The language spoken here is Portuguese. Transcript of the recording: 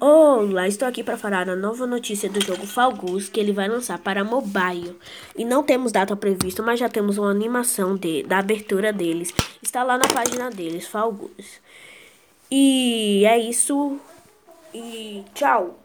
Olá, estou aqui para falar da nova notícia do jogo Falgus que ele vai lançar para mobile. E não temos data prevista, mas já temos uma animação de, da abertura deles. Está lá na página deles, Falgus. E é isso. E tchau.